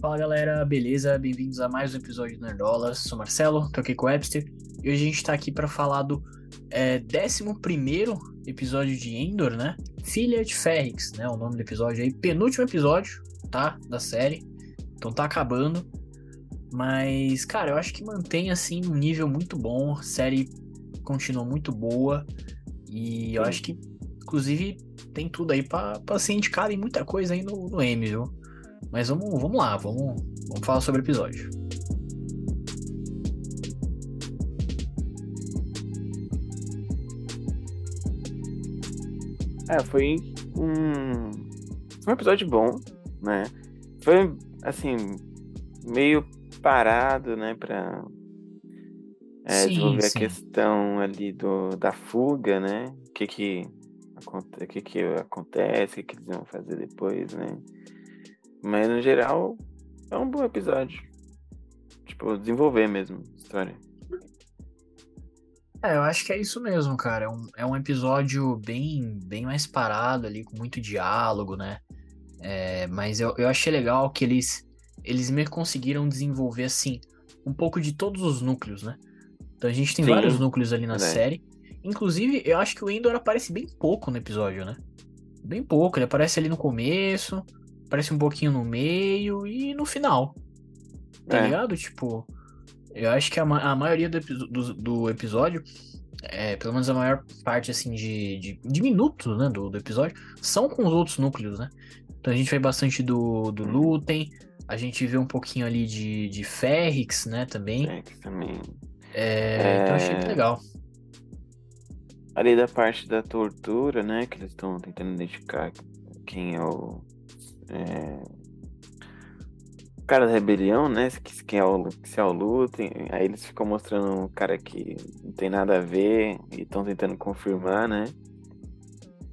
Fala galera, beleza? Bem-vindos a mais um episódio do Nerdolas. Sou Marcelo, tô aqui com o Webster e hoje a gente tá aqui para falar do é, 11 episódio de Endor, né? Filha de Ferrix, né? O nome do episódio aí, penúltimo episódio, tá? Da série, então tá acabando. Mas, cara, eu acho que mantém assim um nível muito bom, a série continua muito boa e eu acho que, inclusive, tem tudo aí pra, pra ser indicado em muita coisa aí no, no M, viu? Mas vamos, vamos lá, vamos, vamos falar sobre o episódio. É, foi um, foi um episódio bom, né? Foi, assim, meio parado, né, pra é, Sim, desenvolver sim. a questão ali do, da fuga, né? O que que, o que que acontece, o que que eles vão fazer depois, né? Mas, no geral, é um bom episódio. Tipo, desenvolver mesmo a história. É, eu acho que é isso mesmo, cara. É um, é um episódio bem, bem mais parado ali, com muito diálogo, né? É, mas eu, eu achei legal que eles, eles meio que conseguiram desenvolver, assim, um pouco de todos os núcleos, né? Então a gente tem Sim, vários núcleos ali na verdade. série. Inclusive, eu acho que o Endor aparece bem pouco no episódio, né? Bem pouco. Ele aparece ali no começo, aparece um pouquinho no meio e no final. Tá É. ligado? Tipo, eu acho que a, ma- a maioria do, do, do episódio, é, pelo menos a maior parte, assim, de, de, de minutos, né, do, do episódio, são com os outros núcleos, né? Então a gente vê bastante do, do Uhum. Lutem, a gente vê um pouquinho ali de, de Ferrix, né, também. Que também. É, Então achei É. bem legal. Ali da parte da tortura, né? Que eles estão tentando identificar quem é o. é, o cara da rebelião, né? se- Quem é o, se é o Lutem. Aí eles ficam mostrando um cara que não tem nada a ver e estão tentando confirmar, né?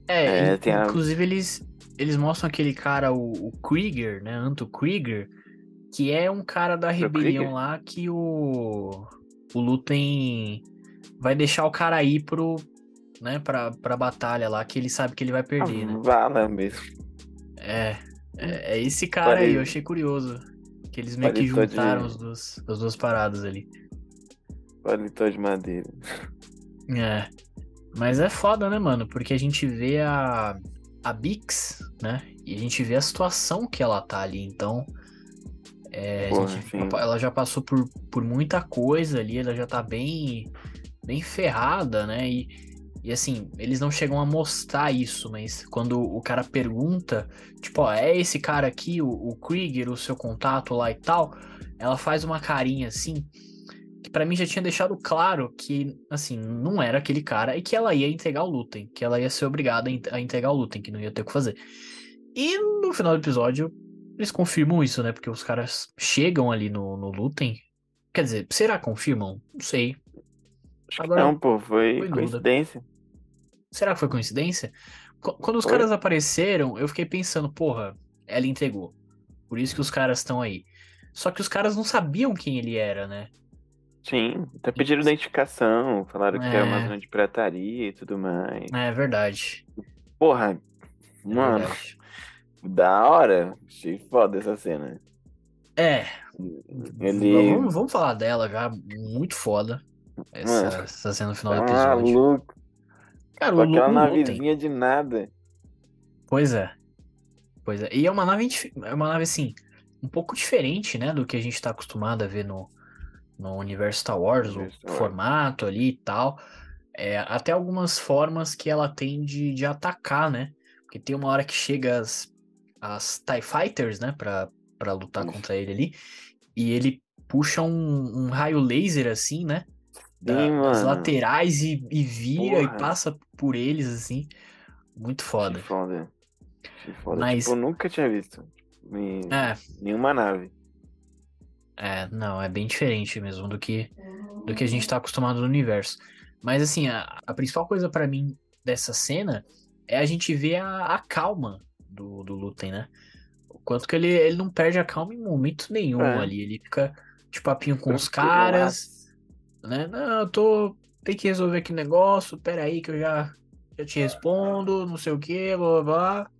É, É, in- tem a- inclusive eles, eles mostram aquele cara, o, o Krieger, né, Anto Krieger, que é um cara da rebelião lá que o, o Lutem vai deixar o cara ir pro, né, pra, pra batalha lá, que ele sabe que ele vai perder, a né? vala mesmo. É, é, é esse cara aí, eu achei curioso, que eles meio que Palitou de- juntaram os dois, as duas paradas ali. Palitou de madeira. É. Mas é foda, né, mano? Porque a gente vê a, a Bix, né? E a gente vê a situação que ela tá ali. Então, é, Porra, gente- ela já passou por, por muita coisa ali. Ela já tá bem, bem ferrada, né? E, e assim, eles não chegam a mostrar isso, mas quando o cara pergunta, tipo, ó, é esse cara aqui, o, o Krieger, o seu contato lá e tal, ela faz uma carinha assim, que pra mim já tinha deixado claro que, assim, não era aquele cara e que ela ia entregar o Lutem, que ela ia ser obrigada a en- a entregar o Lutem, que não ia ter o que fazer. E no final do episódio, eles confirmam isso, né? Porque os caras chegam ali no, no Lutem. Quer dizer, será que confirmam? Não sei. Agora, não, pô, foi foi dúvida. Será que foi coincidência? Qu- Quando os Foi. caras apareceram, eu fiquei pensando, porra, ela entregou. Por isso que os caras estão aí. Só que os caras não sabiam quem ele era, né? Sim, até pediram identificação, falaram que era uma É. zona de pirataria e tudo mais. É verdade. Porra, É mano, verdade. da hora. Achei foda essa cena. É, Ele. vamos, vamos falar dela já. Muito foda. Essa, Mano, essa cena no final Tá do episódio. maluco. Cara, Com o, aquela o navezinha de nada. Pois é. Pois é. E é uma nave, é uma nave assim, um pouco diferente, né, do que a gente tá acostumado a ver no, no universo Star Wars, o Star Wars. formato ali e tal. É, até algumas formas que ela tem de, de atacar, né? Porque tem uma hora que chega as, as TIE Fighters, né, pra, pra lutar Isso. contra ele ali, e ele puxa um, um raio laser assim, né? Da- das laterais e, e vira e Porra. passa por eles, assim. Muito foda. Achei foda. Achei foda. Mas- Tipo, eu nunca tinha visto. Em É, nenhuma nave. É, não, é bem diferente mesmo do que do que a gente tá acostumado no universo. Mas assim, a, a principal coisa pra mim dessa cena é a gente ver a, a calma do, do Lutem, né? O quanto que ele, ele não perde a calma em momento nenhum É. ali. Ele fica de papinho com os caras, né? Não, eu tô. Tem que resolver aqui o negócio, pera aí que eu já, já te respondo, não sei o que, blá blá blá.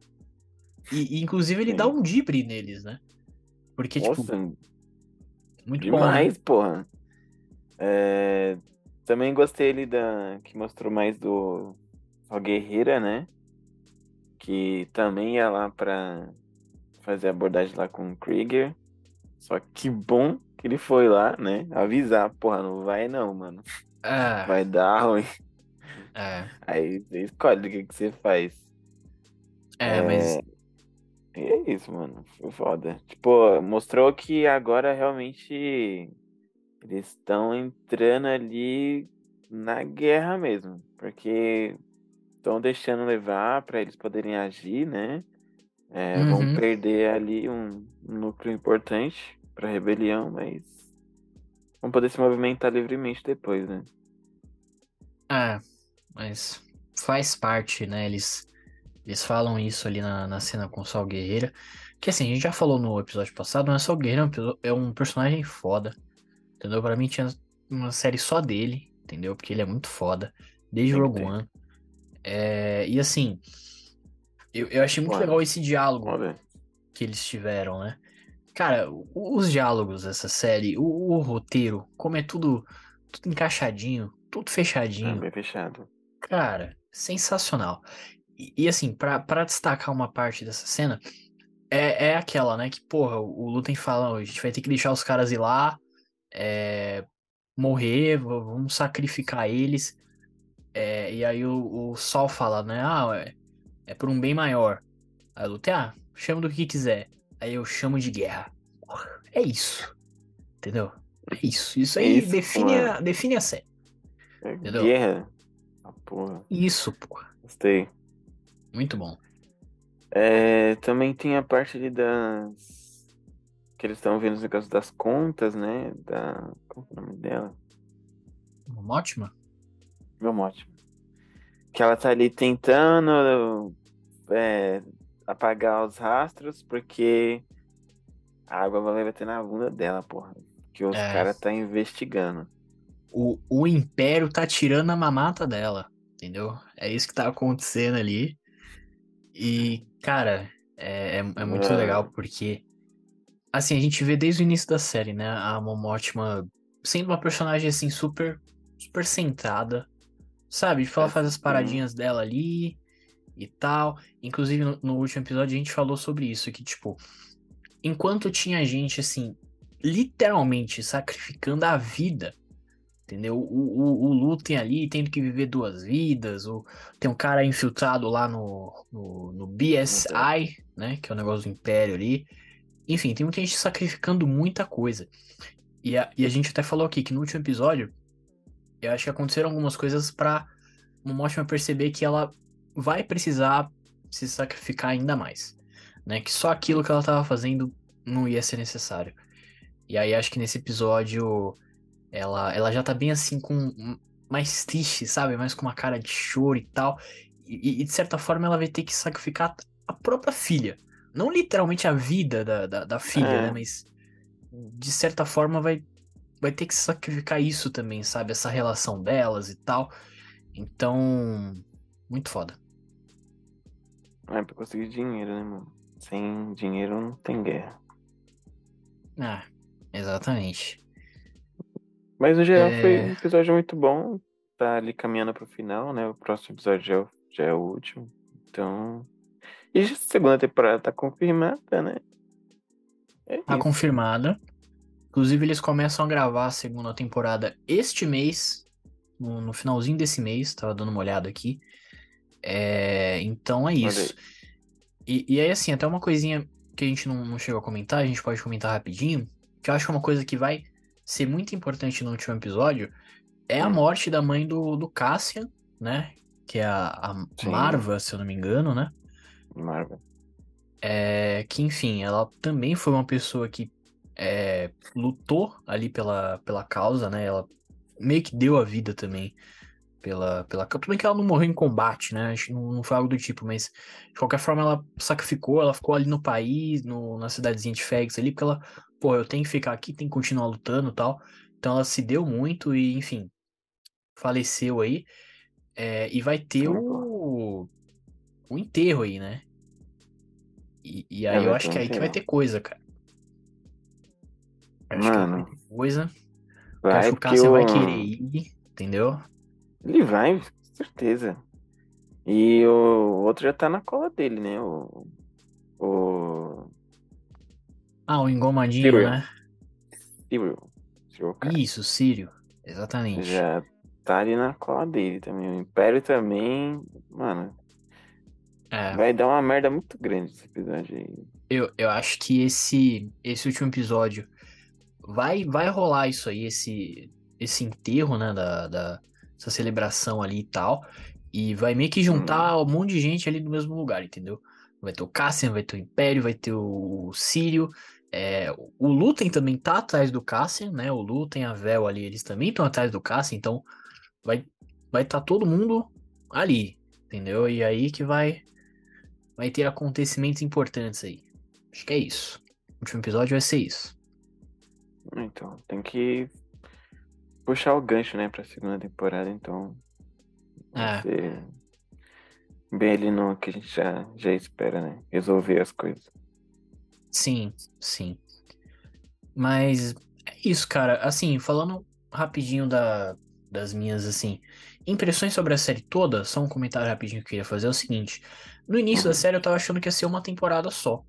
E, e, inclusive ele Sim. dá um dibre neles, né? Porque, tipo, Nossa, muito bom, né? demais, porra. É, Também gostei ali da. Que mostrou mais do. Só Guerreira, né? Que também ia lá pra fazer a abordagem lá com o Krieger. Só que bom ele foi lá, né? Avisar, porra, não vai não, mano. É, Vai dar ruim. é, Aí você escolhe o que, que você faz. é, mas E é isso, mano. Foi foda. Tipo, mostrou que agora realmente eles estão entrando ali na guerra mesmo. Porque estão deixando levar pra eles poderem agir, né? É, Vão Uhum. perder ali um núcleo importante pra rebelião, mas vão poder se movimentar livremente depois, né? É, mas faz parte, né? Eles, eles falam isso ali na, na cena com o Sol Guerreira. Que assim, a gente já falou no episódio passado, não é Sol Guerreira, é um é um personagem foda. Entendeu? Pra mim tinha uma série só dele, entendeu? Porque ele é muito foda. Desde Rogue. One. É, e assim, eu, eu achei muito Mano, legal esse diálogo Olha, que eles tiveram, né? Cara, os diálogos dessa série, o, o roteiro, como é tudo, tudo encaixadinho, tudo é fechadinho. bem fechado. Cara, sensacional. E, e, assim, pra, pra destacar uma parte dessa cena, é, é aquela, né? Que, porra, o, Lutem fala, "Ó, a gente vai ter que deixar os caras ir lá, é, morrer, vamos sacrificar eles. É, e aí o, o Sol fala, né? Ah, é, é por um bem maior. Aí o Lutem, ah, chama do que quiser. Aí eu chamo de guerra. É isso. Entendeu? É isso. Isso aí Isso, define, a, define a série. É Entendeu? guerra. Ah, porra, Isso, porra. gostei. Muito bom. É, também tem a parte ali das. Que eles estão vendo os negócios das contas, né? Da. Como é o nome dela? Ótima. Meu mote. Que ela tá ali tentando é, apagar os rastros, porque a água vai bater na bunda dela, porra. Que os É. caras tá investigando. O, o Império tá tirando a mamata dela, entendeu? É isso que tá acontecendo ali. E, cara, é, é, é muito Ah. legal porque, assim, a gente vê desde o início da série, né? A Mom Mothma sendo uma personagem, assim, super, super centrada, sabe? Tipo, ela faz as paradinhas dela ali e tal. Inclusive, no, no último episódio a gente falou sobre isso, que, tipo, enquanto tinha gente, assim, literalmente sacrificando a vida Entendeu? O, o, o Lutem ali tendo que viver duas vidas. O, tem um cara infiltrado lá no, no, no BSI, né? Que é o negócio do Império ali. Enfim, tem muita gente sacrificando muita coisa. E a, e a gente até falou aqui que no último episódio, eu acho que aconteceram algumas coisas pra Momoshima perceber que ela vai precisar se sacrificar ainda mais. Né? Que só aquilo que ela tava fazendo não ia ser necessário. E aí acho que nesse episódio ela, ela já tá bem assim com mais triste, sabe? Mais com uma cara de choro e tal. E, e, de certa forma ela vai ter que sacrificar a própria filha. Não literalmente a vida da, da, da filha, É. né? Mas de certa forma vai, vai ter que sacrificar isso também, sabe? Essa relação delas e tal. Então, muito foda. É pra conseguir dinheiro, né, mano? Sem dinheiro não tem guerra. Ah, exatamente. Mas no geral É. foi um episódio muito bom. Tá ali caminhando pro final, né? O próximo episódio já é o, já é o último. Então. E a segunda temporada tá confirmada, né? É Tá isso. confirmada. Inclusive, eles começam a gravar a segunda temporada este mês, no, no finalzinho desse mês, tava dando uma olhada aqui. É, então é isso. E, e aí, assim, até uma coisinha que a gente não, não chegou a comentar, a gente pode comentar rapidinho, que eu acho que é uma coisa que vai ser muito importante no último episódio, é a Hum. morte da mãe do, do Cassian, né? Que é a, a. Marva, se eu não me engano, né? Marvel. É, que, enfim, ela também foi uma pessoa que é, lutou ali pela, pela causa, né? Ela meio que deu a vida também pela, pela Tudo bem que ela não morreu em combate, né? Não, não foi algo do tipo, mas de qualquer forma ela sacrificou, ela ficou ali no país, no, na cidadezinha de Fegs ali, porque ela, pô, eu tenho que ficar aqui, tenho que continuar lutando e tal. Então ela se deu muito e, enfim, faleceu aí. É, e vai ter o, o enterro aí, né? E, e aí É, eu vai acho que aí que vai ter coisa, cara. Eu acho Mano, que vai ter coisa. Eu vai acho que o porque Cassian vai querer ir, entendeu? Ele vai, com certeza. E o outro já tá na cola dele, né? O. O. Ah, o engomadinho, né? Cyril, cara. Isso, Sírio. Exatamente. Já tá ali na cola dele também. O Império também. Mano, É. vai dar uma merda muito grande esse episódio aí. Eu, eu acho que esse, esse último episódio vai, vai rolar isso aí, esse, esse enterro, né, da, da, essa celebração ali e tal, e vai meio que juntar um monte de gente ali no mesmo lugar, entendeu? Vai ter o Cassian, vai ter o Império, vai ter o, Sírio, é, o Lutem também tá atrás do Cassian, né, o Lutem, a Vel ali, eles também estão atrás do Cassian, então vai vai estar todo mundo ali, entendeu? E aí que vai vai ter acontecimentos importantes aí. Acho que é isso. O último episódio vai ser isso. Então, tem que puxar o gancho, né, pra segunda temporada, então. Vai É. ser bem ali no que a gente já, já espera, né? Resolver as coisas. Sim, sim. Mas é isso, cara. Assim, falando rapidinho da, das minhas, assim, impressões sobre a série toda, só um comentário rapidinho que eu queria fazer é o seguinte. No início da Uhum. série eu tava achando que ia ser uma temporada só.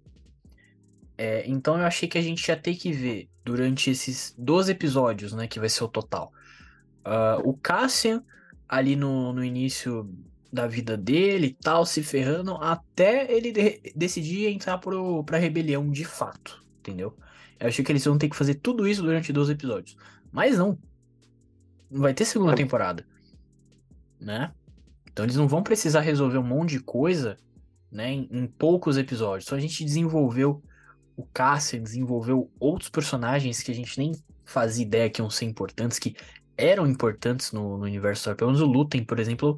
É, então eu achei que a gente ia ter que ver durante esses 12 episódios, né, que vai ser o total. ah, o Cassian ali no, no início da vida dele e tal, se ferrando, até ele de- decidir entrar pro, pra rebelião de fato, entendeu? Eu achei que eles vão ter que fazer tudo isso durante 12 episódios. Mas não. Não vai ter segunda temporada. Né? Então eles não vão precisar resolver um monte de coisa, né, em, em poucos episódios. Só a gente desenvolveu o Cassian, desenvolveu outros personagens que a gente nem fazia ideia que iam ser importantes, que eram importantes no, no universo Star Wars. O Lutem, por exemplo,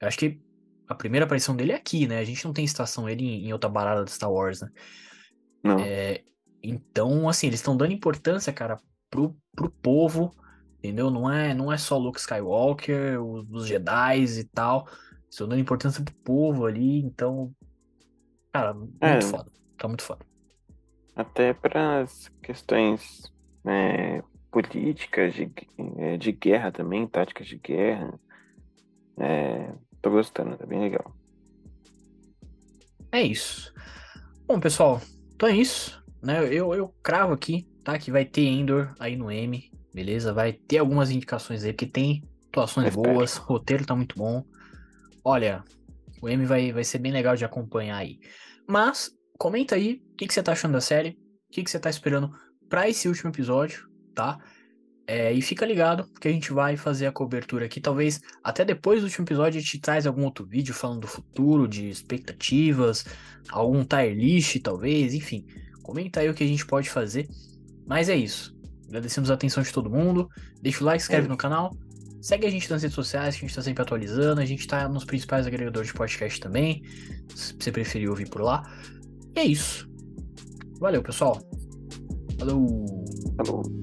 eu acho que a primeira aparição dele é aqui, né? A gente não tem citação ele em, em outra barada de Star Wars, né? Não. É, então, assim, eles estão dando importância, cara, pro, pro povo, entendeu? Não é, não é só Luke Skywalker, os, os Jedi e tal. Estão dando importância pro povo ali, então. Cara, muito É. foda. Tá muito foda. Até para as questões é, políticas, de, é, de guerra também, táticas de guerra. É, tô gostando, tá bem legal. É isso. Bom, pessoal, então é isso. Né? Eu, eu cravo aqui, tá? Que vai ter Endor aí no M, beleza? Vai ter algumas indicações aí, porque tem atuações boas, roteiro tá muito bom. Olha, o M vai, vai ser bem legal de acompanhar aí. Mas, comenta aí o que, que você tá achando da série, o que, que você tá esperando pra esse último episódio, tá? É, e fica ligado, porque a gente vai fazer a cobertura aqui. Talvez até depois do último episódio a gente traz algum outro vídeo falando do futuro, de expectativas, algum tier list, talvez, enfim. Comenta aí o que a gente pode fazer. Mas é isso. Agradecemos a atenção de todo mundo. Deixa o like, se inscreve É no canal. Segue a gente nas redes sociais, que a gente tá sempre atualizando. A gente tá nos principais agregadores de podcast também. Se você preferir ouvir por lá. E é isso. Valeu, pessoal. Falou. Falou.